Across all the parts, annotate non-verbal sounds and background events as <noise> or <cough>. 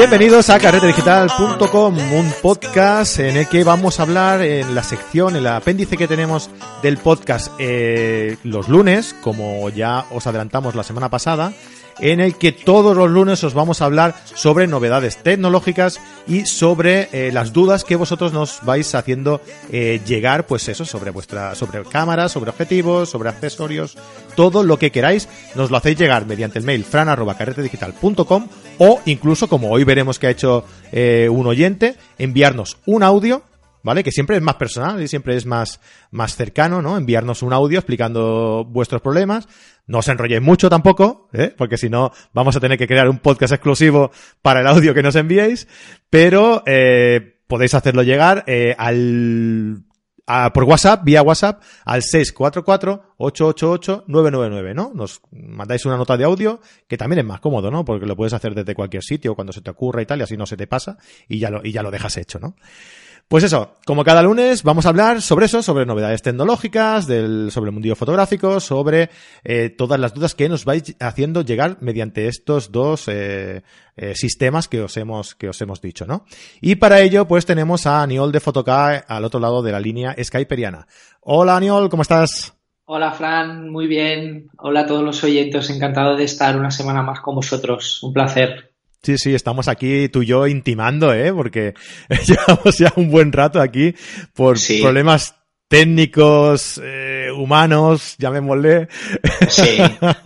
Bienvenidos a carretedigital.com, un podcast en el que vamos a hablar en la sección, en el apéndice que tenemos del podcast eh, los lunes, como ya os adelantamos la semana pasada, en el que todos los lunes os vamos a hablar sobre novedades tecnológicas y sobre eh, las dudas que vosotros nos vais haciendo eh, llegar, pues eso, sobre vuestra, sobre cámaras, sobre objetivos, sobre accesorios, todo lo que queráis, nos lo hacéis llegar mediante el mail fran@carretedigital.com o incluso, como hoy veremos que ha hecho eh, un oyente, enviarnos un audio ¿vale? Que siempre es más personal y siempre es más, más cercano, ¿no? Enviarnos un audio explicando vuestros problemas. No os enrolléis mucho tampoco, ¿eh? Porque si no, vamos a tener que crear un podcast exclusivo para el audio que nos enviéis. Pero, eh, podéis hacerlo llegar, eh, al, por WhatsApp, vía WhatsApp, al 644-888-999, ¿no? Nos mandáis una nota de audio, que también es más cómodo, ¿no? Porque lo puedes hacer desde cualquier sitio, cuando se te ocurra y tal, y así no se te pasa, y ya lo, y ya lo dejas hecho, ¿no? Pues eso, como cada lunes vamos a hablar sobre eso, sobre novedades tecnológicas, del, sobre el mundillo fotográfico, sobre eh, todas las dudas que nos vais haciendo llegar mediante estos dos eh, eh, sistemas que os hemos que os hemos dicho, ¿no? Y para ello, pues tenemos a Aniol de Fotoca al otro lado de la línea skyperiana. Hola Aniol, ¿cómo estás? Hola Fran, muy bien. Hola a todos los oyentes, encantado de estar una semana más con vosotros. Un placer. Sí, sí, estamos aquí tú y yo intimando, ¿eh? Porque <laughs> llevamos ya un buen rato aquí por problemas técnicos, eh, humanos, llamémosle. Sí,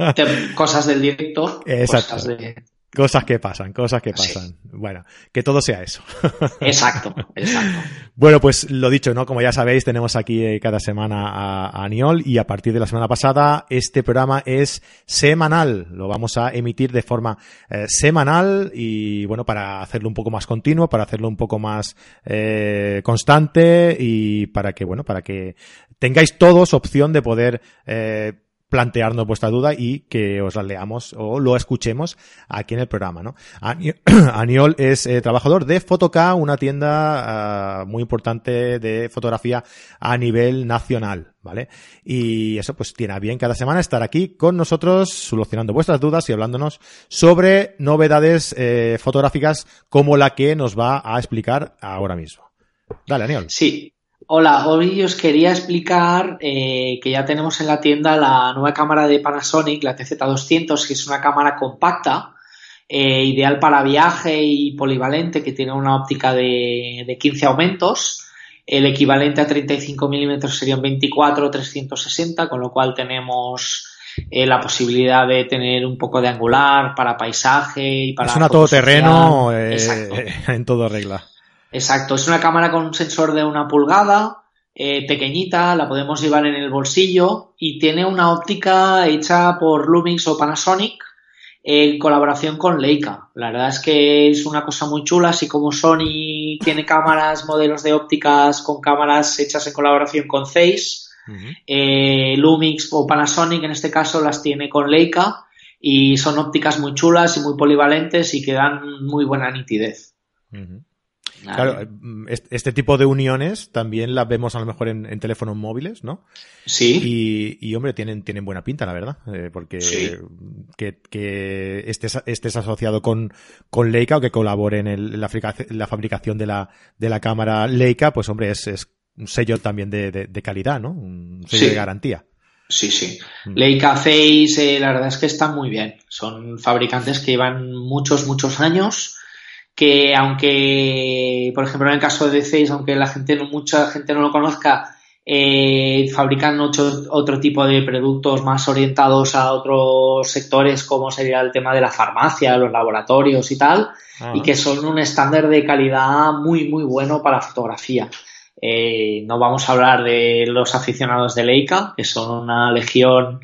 <laughs> cosas del directo. Exacto. Cosas de... Cosas que pasan, cosas que pasan. Bueno, que todo sea eso. <laughs> Exacto, exacto. Bueno, pues lo dicho, ¿no? Como ya sabéis, tenemos aquí eh, cada semana a, Aniol y a partir de la semana pasada este programa es semanal. Lo vamos a emitir de forma eh, semanal y bueno, para hacerlo un poco más continuo, para hacerlo un poco más eh, constante y para que, bueno, para que tengáis todos opción de poder eh, plantearnos vuestra duda y que os la leamos o lo escuchemos aquí en el programa, ¿no? <clears throat> Aniol es eh, trabajador de Fotoca, una tienda ah, muy importante de fotografía a nivel nacional, ¿vale? Y eso pues tiene a bien cada semana estar aquí con nosotros solucionando vuestras dudas y hablándonos sobre novedades eh, fotográficas como la que nos va a explicar ahora mismo. Dale, Aniol. Sí, Hola, hoy os quería explicar eh, que ya tenemos en la tienda la nueva cámara de Panasonic, la TZ200, que es una cámara compacta, eh, ideal para viaje y polivalente, que tiene una óptica de, de 15 aumentos. El equivalente a 35 milímetros serían 24 o 360, con lo cual tenemos eh, la posibilidad de tener un poco de angular para paisaje y para. Es una todoterreno <laughs> en todo regla. Exacto, es una cámara con un sensor de una pulgada, eh, pequeñita, la podemos llevar en el bolsillo y tiene una óptica hecha por Lumix o Panasonic en colaboración con Leica. La verdad es que es una cosa muy chula, así como Sony tiene cámaras, modelos de ópticas con cámaras hechas en colaboración con Zeiss, eh, Lumix o Panasonic en este caso las tiene con Leica y son ópticas muy chulas y muy polivalentes y que dan muy buena nitidez. Claro, mm, este tipo de uniones también las vemos a lo mejor en, teléfonos móviles, ¿no? Sí. Y, hombre, tienen, tienen buena pinta, la verdad. Eh, porque que, que estés, estés, asociado con, con Leica o que colabore en, la, fabricación de la, de la cámara Leica, pues hombre, es, es un sello también de, de, calidad, ¿no? Un sello de garantía. Sí, sí. Mm. Leica Face, eh, la verdad es que están muy bien. Son fabricantes que llevan muchos, muchos años que aunque, por ejemplo, en el caso de Zeiss, aunque la gente no, mucha gente no lo conozca, eh, fabrican otro, otro tipo de productos más orientados a otros sectores, como sería el tema de la farmacia, los laboratorios y tal, y que son un estándar de calidad muy, muy bueno para fotografía. Eh, no vamos a hablar de los aficionados de Leica, que son una legión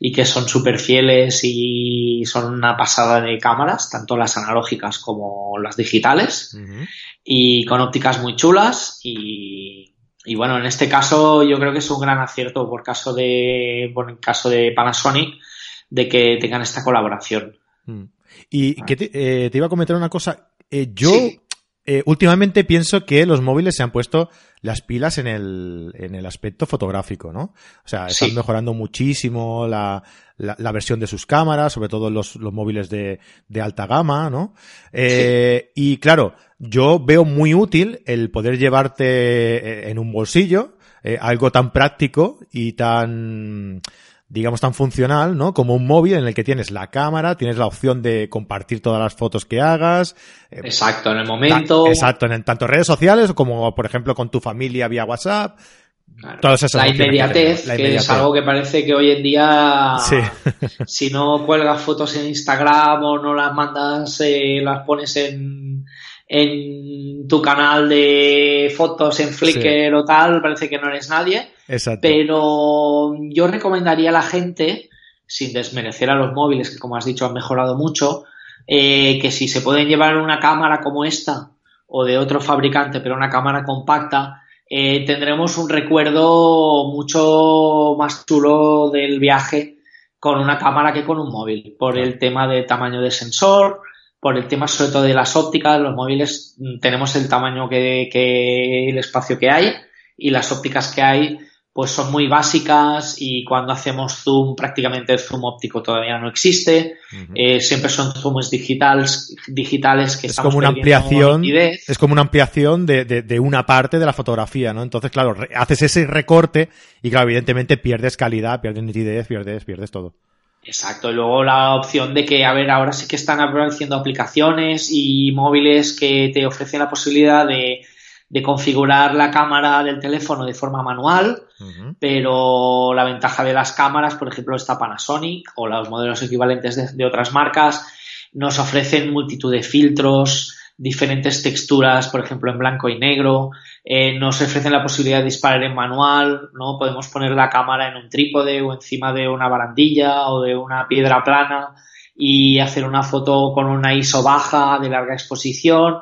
y que son súper fieles y son una pasada de cámaras, tanto las analógicas como las digitales, y con ópticas muy chulas y, y, bueno, en este caso yo creo que es un gran acierto por caso de, por el caso de Panasonic de que tengan esta colaboración. Mm. Y que te, eh, te, iba a comentar una cosa, eh, yo eh, últimamente pienso que los móviles se han puesto las pilas en el, en el aspecto fotográfico, ¿no? O sea, están mejorando muchísimo la, la, versión de sus cámaras, sobre todo los, los móviles de, de alta gama, ¿no? Eh, Y claro, yo veo muy útil el poder llevarte eh, en un bolsillo eh, algo tan práctico y tan digamos, tan funcional, ¿no? Como un móvil en el que tienes la cámara, tienes la opción de compartir todas las fotos que hagas. Eh, exacto, en el momento. Exacto, en tanto redes sociales como, por ejemplo, con tu familia vía WhatsApp. Todas esas la, inmediatez, que, es algo que parece que hoy en día, <laughs> si no cuelgas fotos en Instagram o no las mandas, eh, las pones en, en tu canal de fotos en Flickr o tal, parece que no eres nadie. Exacto. Pero yo recomendaría a la gente, sin desmerecer a los móviles, que como has dicho han mejorado mucho, eh, que si se pueden llevar una cámara como esta o de otro fabricante, pero una cámara compacta, eh, tendremos un recuerdo mucho más chulo del viaje con una cámara que con un móvil, por el tema de tamaño de sensor, por el tema sobre todo de las ópticas, los móviles mm, tenemos el tamaño que, que el espacio que hay y las ópticas que hay pues son muy básicas y cuando hacemos zoom prácticamente el zoom óptico todavía no existe. eh, siempre son zooms digitales, digitales que es como una ampliación, es como una ampliación de, de, de, una parte de la fotografía, ¿no? Entonces, claro, haces ese recorte y claro, evidentemente pierdes calidad, pierdes nitidez, pierdes, pierdes todo. Exacto, y luego la opción de que, a ver, ahora sí que están apareciendo aplicaciones y móviles que te ofrecen la posibilidad de, de configurar la cámara del teléfono de forma manual, pero la ventaja de las cámaras, por ejemplo, esta Panasonic o los modelos equivalentes de, de otras marcas, nos ofrecen multitud de filtros, diferentes texturas, por ejemplo, en blanco y negro. Eh, nos ofrecen la posibilidad de disparar en manual, ¿no? Podemos poner la cámara en un trípode o encima de una barandilla o de una piedra plana y hacer una foto con una ISO baja de larga exposición,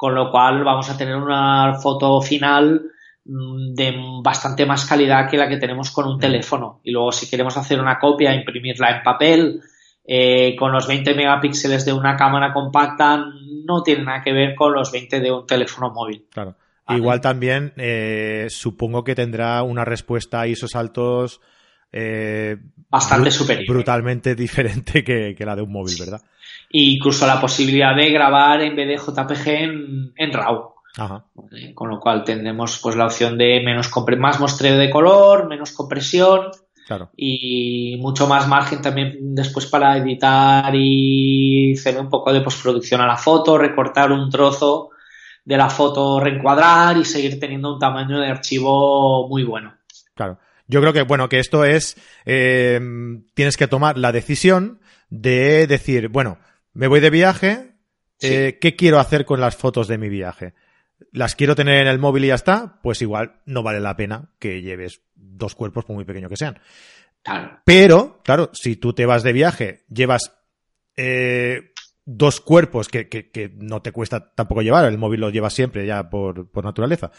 con lo cual vamos a tener una foto final mm, de bastante más calidad que la que tenemos con un teléfono. Y luego si queremos hacer una copia, imprimirla en papel, eh, con los 20 megapíxeles de una cámara compacta no tiene nada que ver con los 20 de un teléfono móvil. Claro. Igual también eh, supongo que tendrá una respuesta a esos saltos eh, bastante superior. Brutalmente <laughs> diferente que, la de un móvil, ¿verdad? E incluso la posibilidad de grabar en vez de JPG en, RAW. Ajá. Con lo cual tendremos pues la opción de menos más mostreo de color, menos compresión y mucho más margen también después para editar y hacer un poco de postproducción a la foto, recortar un trozo de la foto, reencuadrar y seguir teniendo un tamaño de archivo muy bueno. Claro. Yo creo que, bueno, que esto es, eh, tienes que tomar la decisión de decir, bueno, me voy de viaje, eh, ¿qué quiero hacer con las fotos de mi viaje? las quiero tener en el móvil y ya está, pues igual no vale la pena que lleves dos cuerpos por muy pequeños que sean. Pero, claro, si tú te vas de viaje, llevas eh, dos cuerpos que, que, que, no te cuesta tampoco llevar, el móvil lo llevas siempre ya por, por naturaleza.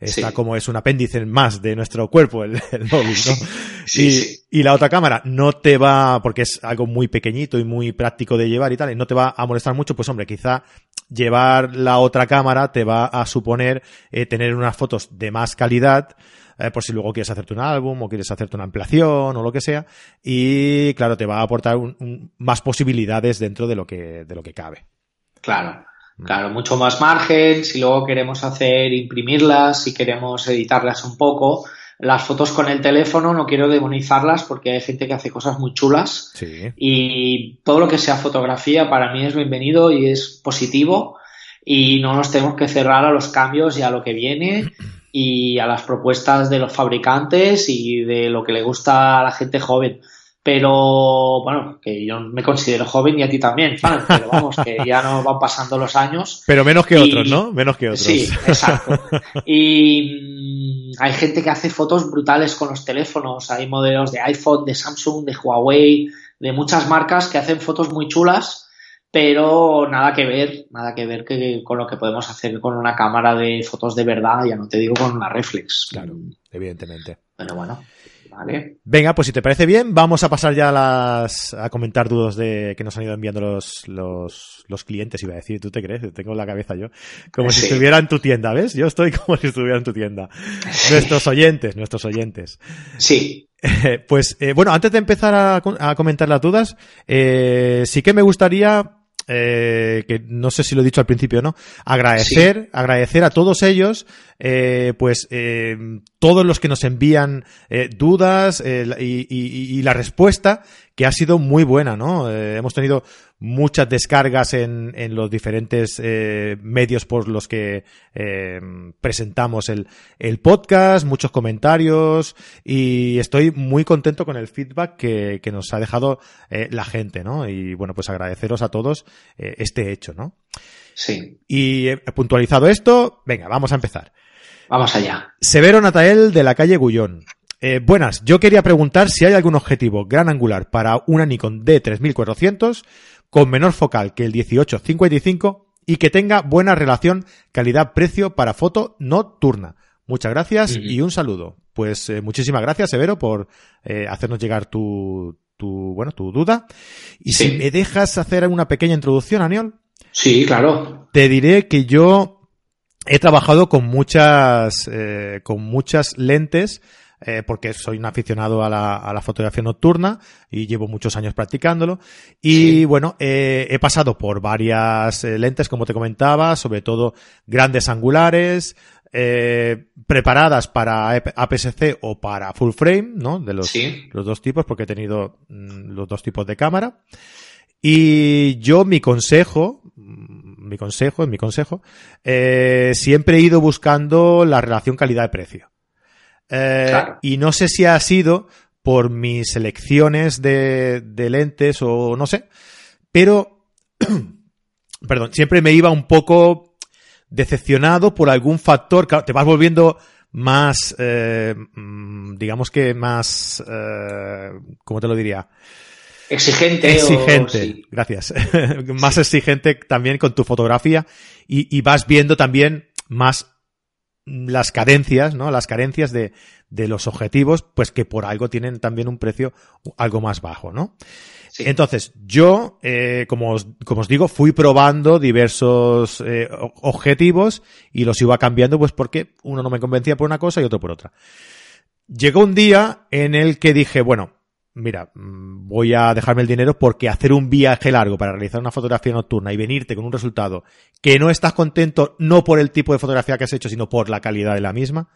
Está como es un apéndice más de nuestro cuerpo, el, móvil, ¿no? y, y, la otra cámara no te va, porque es algo muy pequeñito y muy práctico de llevar y tal, y no te va a molestar mucho, pues hombre, quizá llevar la otra cámara te va a suponer eh, tener unas fotos de más calidad, eh, por si luego quieres hacerte un álbum o quieres hacerte una ampliación o lo que sea, y claro, te va a aportar más posibilidades dentro de lo que, de lo que cabe. Claro. Claro, mucho más margen. Si luego queremos hacer imprimirlas, si queremos editarlas un poco, las fotos con el teléfono no quiero demonizarlas porque hay gente que hace cosas muy chulas. Sí. y todo lo que sea fotografía para mí es bienvenido y es positivo. Y no nos tenemos que cerrar a los cambios y a lo que viene y a las propuestas de los fabricantes y de lo que le gusta a la gente joven pero bueno, que yo me considero joven y a ti también, pero vamos, que ya no van pasando los años. <laughs> Pero menos que otros, ¿no? Menos que otros. Sí, exacto. Y mm, hay gente que hace fotos brutales con los teléfonos, hay modelos de iPhone, de Samsung, de Huawei, de muchas marcas que hacen fotos muy chulas, pero nada que ver, nada que ver que, con lo que podemos hacer con una cámara de fotos de verdad, ya no te digo con una reflex. Claro, evidentemente. Pero bueno. ¿Vale? Venga, pues si te parece bien, vamos a pasar ya a, las, a comentar dudas de que nos han ido enviando los, los, los clientes, iba a decir, ¿tú te crees? Tengo la cabeza yo. Como si estuviera en tu tienda, ¿ves? Yo estoy <laughs> como si estuviera en tu tienda. Nuestros oyentes, nuestros oyentes. Sí. <laughs> pues eh, bueno, antes de empezar a, a comentar las dudas, eh, sí que me gustaría eh, que no sé si lo he dicho al principio, ¿no? Agradecer, agradecer a todos ellos, eh, pues eh, todos los que nos envían dudas y, y, y, la respuesta que ha sido muy buena, ¿no? Hemos tenido muchas descargas en, en los diferentes eh, medios por los que eh, presentamos el, el, podcast, muchos comentarios y estoy muy contento con el feedback que, que nos ha dejado eh, la gente, ¿no? Y bueno, pues agradeceros a todos eh, este hecho, ¿no? Sí. Y he puntualizado esto, venga, vamos a empezar. Vamos allá. Severo Natael de la calle Gullón. Eh, buenas, yo quería preguntar si hay algún objetivo gran angular para una Nikon D3400 con menor focal que el 1855 y que tenga buena relación calidad-precio para foto nocturna. Muchas gracias y un saludo. Pues eh, muchísimas gracias, Severo, por eh, hacernos llegar tu, tu, bueno, tu duda. Y sí. si me dejas hacer una pequeña introducción, Aniol. Sí, claro. Te diré que yo he trabajado con muchas, eh, con muchas lentes eh, porque soy un aficionado a la, a la, fotografía nocturna y llevo muchos años practicándolo. Y sí. bueno, eh, he pasado por varias eh, lentes, como te comentaba, sobre todo grandes angulares, eh, preparadas para APS-C o para full frame, ¿no? De los, sí. los dos tipos, porque he tenido mm, los dos tipos de cámara. Y yo, mi consejo, mi consejo, mi consejo, eh, siempre he ido buscando la relación calidad-precio. Eh, claro. Y no sé si ha sido por mis elecciones de, de lentes o no sé, pero, <clears throat> perdón, siempre me iba un poco decepcionado por algún factor. Claro, te vas volviendo más, eh, mm, digamos que más, eh, ¿cómo te lo diría? Exigente. Exigente, o, sí. gracias. <laughs> más sí. exigente también con tu fotografía y, y vas viendo también más las carencias, ¿no? Las carencias de, de, los objetivos, pues que por algo tienen también un precio algo más bajo, ¿no? Sí. Entonces, yo, eh, como, os, como os digo, fui probando diversos eh, objetivos y los iba cambiando, pues porque uno no me convencía por una cosa y otro por otra. Llegó un día en el que dije, bueno, mira, mm, voy a dejarme el dinero porque hacer un viaje largo para realizar una fotografía nocturna y venirte con un resultado que no estás contento no por el tipo de fotografía que has hecho, sino por la calidad de la misma,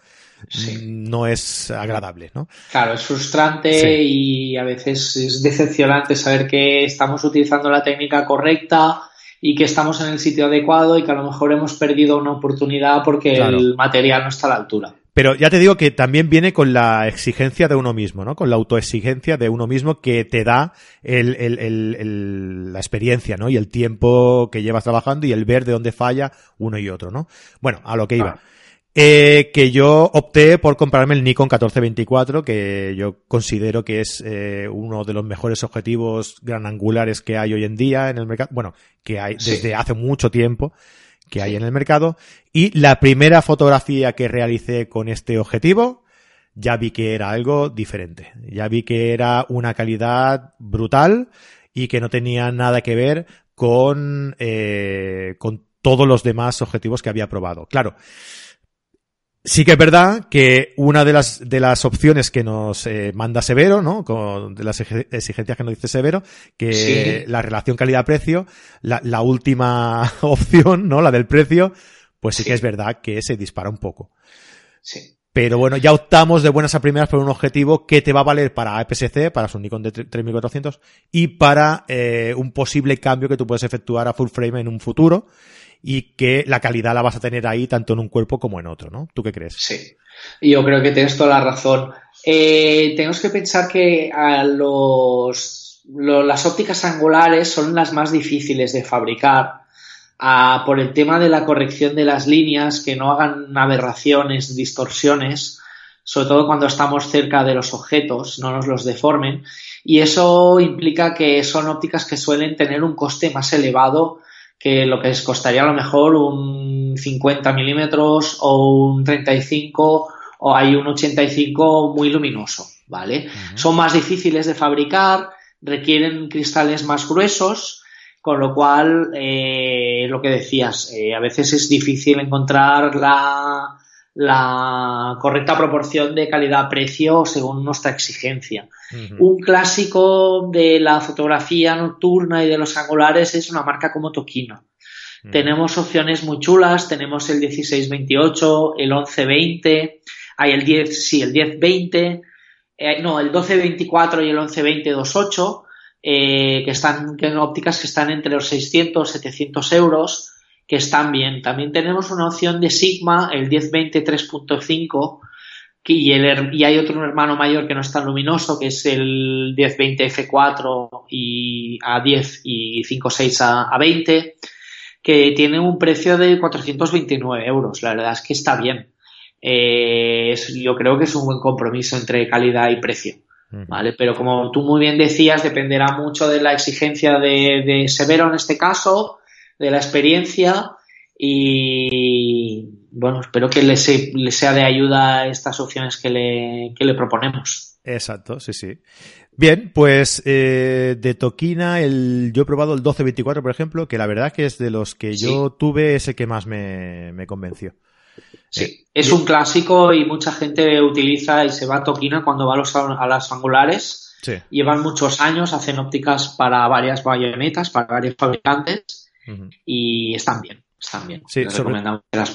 sí. no es agradable, ¿no? Claro, es frustrante sí. y a veces es decepcionante saber que estamos utilizando la técnica correcta y que estamos en el sitio adecuado y que a lo mejor hemos perdido una oportunidad porque claro. el material no está a la altura. Pero ya te digo que también viene con la exigencia de uno mismo, ¿no? Con la autoexigencia de uno mismo que te da el, el, el, la experiencia, ¿no? Y el tiempo que llevas trabajando y el ver de dónde falla uno y otro, ¿no? Bueno, a lo que iba. Ah. Eh, que yo opté por comprarme el Nikon 1424, que yo considero que es eh, uno de los mejores objetivos gran angulares que hay hoy en día en el mercado. Bueno, que hay desde sí. hace mucho tiempo que hay en el mercado. Y la primera fotografía que realicé con este objetivo, ya vi que era algo diferente. Ya vi que era una calidad brutal y que no tenía nada que ver con, eh, con todos los demás objetivos que había probado. Claro. Sí que es verdad que una de las, de las opciones que nos eh, manda Severo, ¿no? Con, de las exigencias que nos dice Severo, que sí. la relación calidad-precio, la, la, última <laughs> opción, ¿no? La del precio, pues sí, sí, que es verdad que se dispara un poco. Sí. Pero bueno, ya optamos de buenas a primeras por un objetivo que te va a valer para APS-C, para su Nikon de 3400 y para eh, un posible cambio que tú puedes efectuar a full frame en un futuro y que la calidad la vas a tener ahí tanto en un cuerpo como en otro, ¿no? ¿Tú qué crees? Sí, yo creo que tienes toda la razón. Eh, tenemos que pensar que a los, lo, las ópticas angulares son las más difíciles de fabricar a, por el tema de la corrección de las líneas, que no hagan aberraciones, distorsiones, sobre todo cuando estamos cerca de los objetos, no nos los deformen. Y eso implica que son ópticas que suelen tener un coste más elevado que lo que les costaría a lo mejor un 50 milímetros o un 35 o hay un 85 muy luminoso. ¿vale? Son más difíciles de fabricar, requieren cristales más gruesos, con lo cual, eh, lo que decías, eh, a veces es difícil encontrar la, la correcta proporción de calidad-precio según nuestra exigencia. Un clásico de la fotografía nocturna y de los angulares es una marca como Tokino. Tenemos opciones muy chulas, tenemos el 1628, el 1120, hay el 10, sí, el 1020, eh, no, el 1224 y el 112028, eh, que están, que ópticas que están entre los 600 700 euros que están bien. También tenemos una opción de Sigma, el 1020 3.5, y, el, y hay otro hermano mayor que no es tan luminoso, que es el 1020 F4 y a 10 y 5.6 a, a 20, que tiene un precio de 429 euros. La verdad es que está bien. Eh, yo creo que es un buen compromiso entre calidad y precio. ¿Vale? Pero como tú muy bien decías, dependerá mucho de la exigencia de, de Severo en este caso, de la experiencia y bueno, espero que le, sea de ayuda estas opciones que le, que le proponemos. Exacto, sí, sí. Bien, pues eh, de Toquina, el, yo he probado el 1224, por ejemplo, que la verdad que es de los que yo tuve ese que más me, me convenció. Sí, eh, es un clásico y mucha gente utiliza y se va a Toquina cuando va a, los, a las angulares. Sí. Llevan muchos años, hacen ópticas para varias bayonetas, para varios fabricantes y están bien, están bien. Sí, sobre, las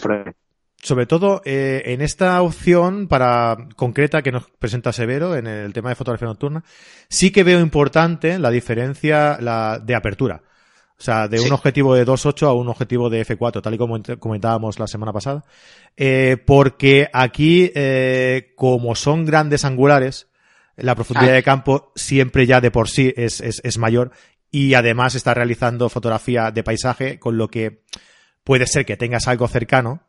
Sobre todo eh, en esta opción para concreta que nos presenta Severo en el tema de fotografía nocturna, sí que veo importante la diferencia la, de apertura. O sea, de un objetivo de 2.8 a un objetivo de F4, tal y como comentábamos la semana pasada. Eh, porque aquí, eh, como son grandes angulares, la profundidad de campo siempre ya de por sí es, es, es mayor y además está realizando fotografía de paisaje, con lo que puede ser que tengas algo cercano,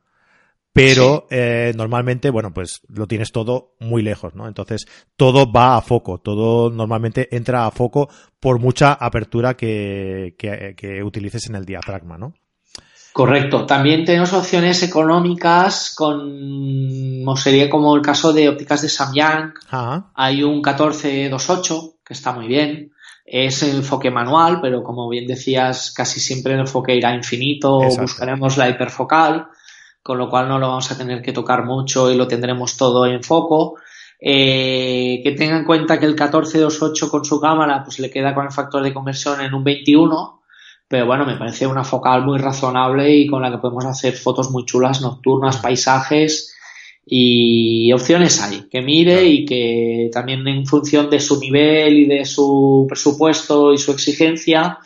pero eh, normalmente, bueno, pues lo tienes todo muy lejos, ¿no? Entonces, todo va a foco, todo normalmente entra a foco por mucha apertura que, que, utilices en el diafragma, ¿no? Correcto. También tenemos opciones económicas con, sería como el caso de ópticas de Samyang. Hay un 1428 que está muy bien es enfoque manual, pero como bien decías, casi siempre el enfoque irá infinito, buscaremos la hiperfocal, con lo cual no lo vamos a tener que tocar mucho y lo tendremos todo en foco. Eh, que tenga en cuenta que el 1428 con su cámara pues le queda con el factor de conversión en un 21, pero bueno, me parece una focal muy razonable y con la que podemos hacer fotos muy chulas, nocturnas, paisajes y opciones hay, que mire y que también en función de su nivel y de su presupuesto y su exigencia,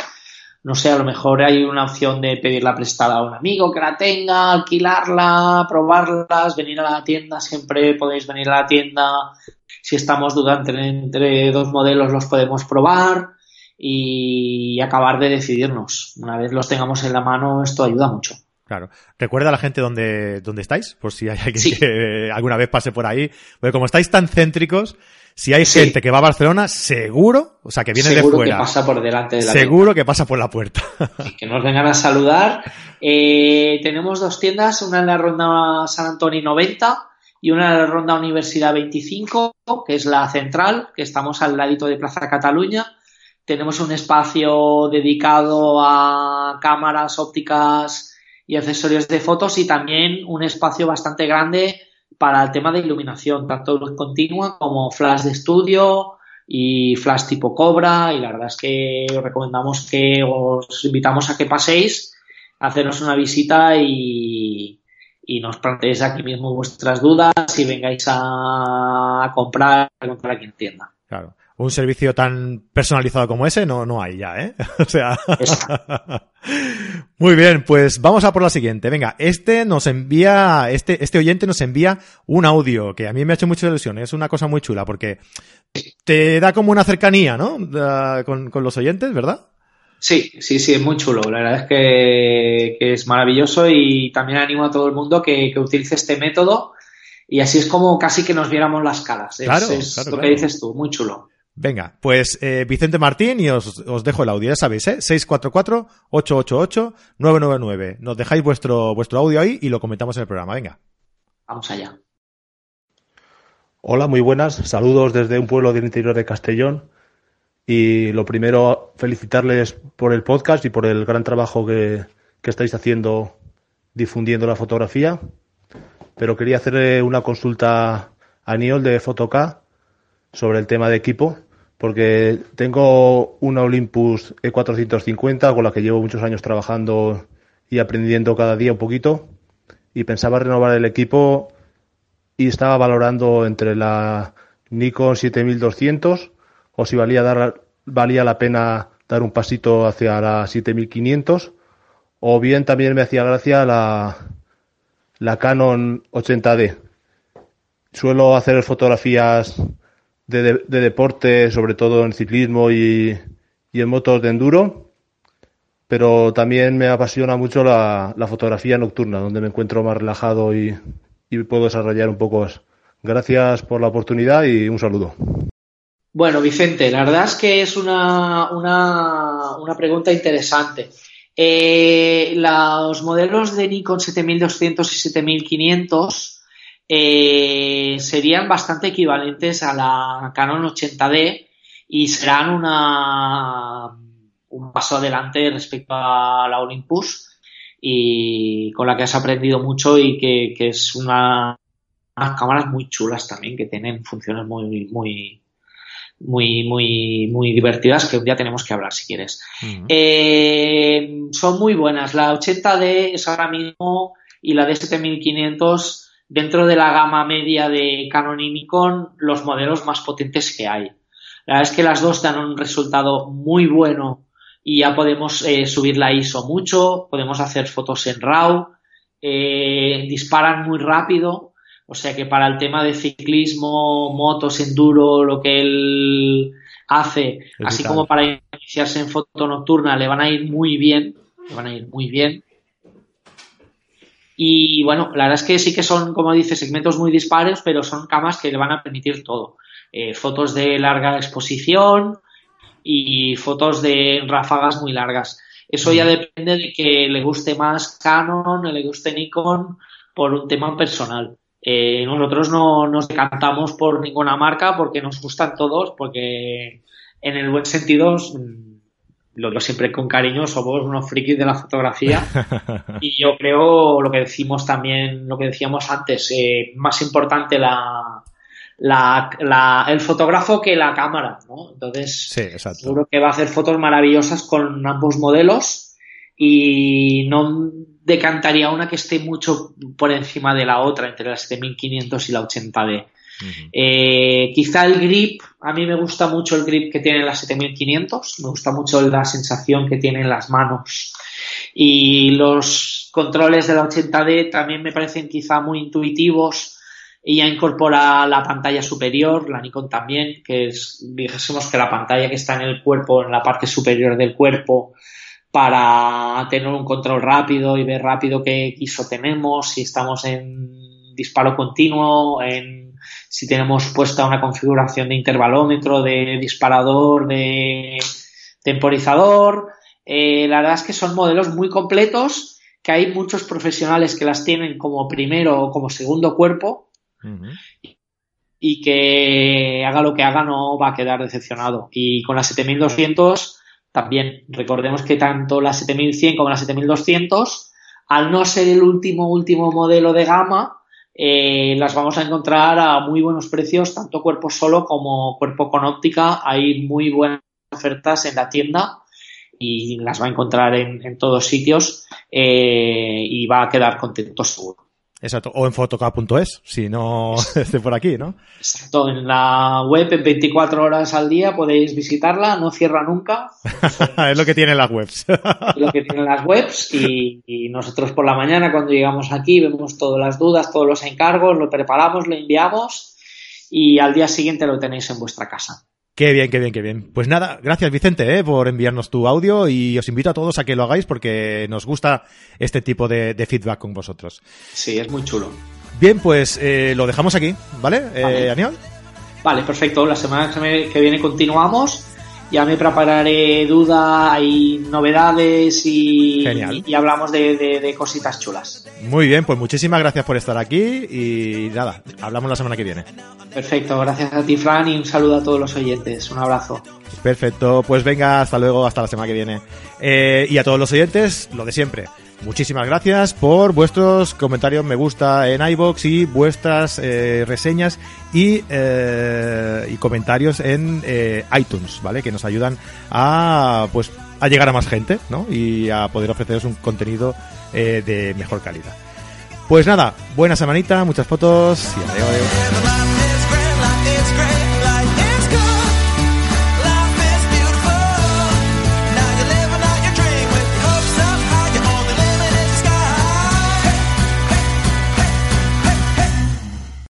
no sé, a lo mejor hay una opción de pedirla prestada a un amigo que la tenga, alquilarla, probarlas, venir a la tienda, siempre podéis venir a la tienda. Si estamos dudando entre dos modelos, los podemos probar y acabar de decidirnos. Una vez los tengamos en la mano, esto ayuda mucho. Claro. Recuerda a la gente dónde, dónde estáis, por si hay alguien que alguna vez pase por ahí. Porque como estáis tan céntricos, si hay gente que va a Barcelona, seguro, o sea, que viene de fuera. Seguro que pasa por delante de la Seguro que pasa por la puerta. que nos vengan a saludar. Eh, tenemos dos tiendas, una en la Ronda San Antonio 90 y una en la Ronda Universidad 25, que es la central, que estamos al ladito de Plaza Cataluña. Tenemos un espacio dedicado a cámaras ópticas y accesorios de fotos y también un espacio bastante grande para el tema de iluminación, tanto luz continua como flash de estudio y flash tipo Cobra. Y la verdad es que os recomendamos que os invitamos a que paséis, a hacernos una visita y, y nos planteéis aquí mismo vuestras dudas y vengáis a, comprar, a comprar aquí en tienda. Un servicio tan personalizado como ese no, no hay ya, ¿eh? <laughs> o sea. Muy bien, pues vamos a por la siguiente. Venga, este nos envía, este, este oyente nos envía un audio que a mí me ha hecho mucha ilusión. Es una cosa muy chula porque te da como una cercanía, ¿no? Con, con los oyentes, ¿verdad? Sí, sí, sí, es muy chulo. La verdad es que, que es maravilloso y también animo a todo el mundo que, que utilice este método y así es como casi que nos viéramos las caras. claro, es lo que dices tú, muy chulo. Venga, pues eh, Vicente Martín y os, os, dejo el audio, ya sabéis, ¿eh? 644-888-999. Nos dejáis vuestro, vuestro audio ahí y lo comentamos en el programa, venga. Vamos allá. Hola, muy buenas. Saludos desde un pueblo del interior de Castellón. Y lo primero, felicitarles por el podcast y por el gran trabajo que, que estáis haciendo difundiendo la fotografía. Pero quería hacerle una consulta a Niol de Fotoca sobre el tema de equipo, porque tengo una Olympus E450 con la que llevo muchos años trabajando y aprendiendo cada día un poquito y pensaba renovar el equipo y estaba valorando entre la Nikon 7200 o si valía dar valía la pena dar un pasito hacia la 7500 o bien también me hacía gracia la la Canon 80D. Suelo hacer fotografías de, deporte, sobre todo en ciclismo y, en motos de enduro, pero también me apasiona mucho la, fotografía nocturna, donde me encuentro más relajado y, puedo desarrollar un poco. Gracias por la oportunidad y un saludo. Bueno, Vicente, la verdad es que es una, una, pregunta interesante. Eh, los modelos de Nikon 7200 y 7500 eh, serían bastante equivalentes a la Canon 80D y serán una, un paso adelante respecto a la Olympus y con la que has aprendido mucho y que, es una, unas cámaras muy chulas también que tienen funciones muy muy muy muy muy divertidas que un día tenemos que hablar si quieres. Eh, son muy buenas. La 80D es ahora mismo y la D7500 dentro de la gama media de Canon y Nikon los modelos más potentes que hay. La verdad es que las dos dan un resultado muy bueno y ya podemos eh, subir la ISO mucho, podemos hacer fotos en RAW, eh, disparan muy rápido, o sea que para el tema de ciclismo, motos, enduro, lo que él hace, así como para iniciarse en foto nocturna, le van a ir muy bien, le van a ir muy bien. Y bueno, la verdad es que sí que son, como dice, segmentos muy dispares, pero son camas que le van a permitir todo. Eh, fotos de larga exposición y fotos de ráfagas muy largas. Eso ya depende de que le guste más Canon, le guste Nikon, por un tema personal. Eh, nosotros no nos decantamos por ninguna marca porque nos gustan todos, porque en el buen sentido lo digo siempre con cariño, somos unos frikis de la fotografía <laughs> y yo creo lo que decimos también, lo que decíamos antes, eh, más importante la, la, el fotógrafo que la cámara, ¿no? Entonces, seguro que va a hacer fotos maravillosas con ambos modelos y no decantaría una que esté mucho por encima de la otra, entre la 7500 y la 80D. Eh, quizá el grip, a mí me gusta mucho el grip que tiene la 7500, me gusta mucho la sensación que tienen las manos. Y los controles de la 80D también me parecen quizá muy intuitivos. ya incorpora la pantalla superior, la Nikon también, que es, dijésemos que la pantalla que está en el cuerpo, en la parte superior del cuerpo, para tener un control rápido y ver rápido qué ISO tenemos, si estamos en disparo continuo, en si tenemos puesta una configuración de intervalómetro, de disparador, de temporizador. Eh, la verdad es que son modelos muy completos, que hay muchos profesionales que las tienen como primero o como segundo cuerpo. Y que haga lo que haga no va a quedar decepcionado. Y con la 7200 también recordemos que tanto la 7100 como la 7200 al no ser el último último modelo de gama eh, las vamos a encontrar a muy buenos precios, tanto cuerpo solo como cuerpo con óptica. Hay muy buenas ofertas en la tienda y las va a encontrar en, todos sitios eh, y va a quedar contento seguro. Exacto, o en fotoca.es, si no <laughs> esté por aquí, ¿no? Exacto, en la web en 24 horas al día podéis visitarla, no cierra nunca. <laughs> es lo que tienen las webs. es lo que tienen las webs y, y, nosotros por la mañana cuando llegamos aquí vemos todas las dudas, todos los encargos, lo preparamos, lo enviamos y al día siguiente lo tenéis en vuestra casa. Qué bien, qué bien, qué bien. Pues nada, gracias Vicente eh, por enviarnos tu audio y os invito a todos a que lo hagáis porque nos gusta este tipo de, feedback con vosotros. Sí, es muy chulo. Bien, pues eh, lo dejamos aquí, ¿vale, eh, vale. Vale, perfecto. La semana que viene continuamos ya me prepararé duda, hay novedades y, y hablamos de, cositas chulas. Muy bien, pues muchísimas gracias por estar aquí y nada, hablamos la semana que viene. Perfecto, gracias a ti Fran y un saludo a todos los oyentes, un abrazo. Perfecto, pues venga, hasta luego, hasta la semana que viene. Eh, y a todos los oyentes, lo de siempre. Muchísimas gracias por vuestros comentarios, me gusta en iBox y vuestras eh, reseñas y, eh, y, comentarios en eh, iTunes, ¿vale? Que nos ayudan a pues a llegar a más gente, ¿no? Y a poder ofreceros un contenido de mejor calidad. Pues nada, buena semanita, muchas fotos y adiós. adiós.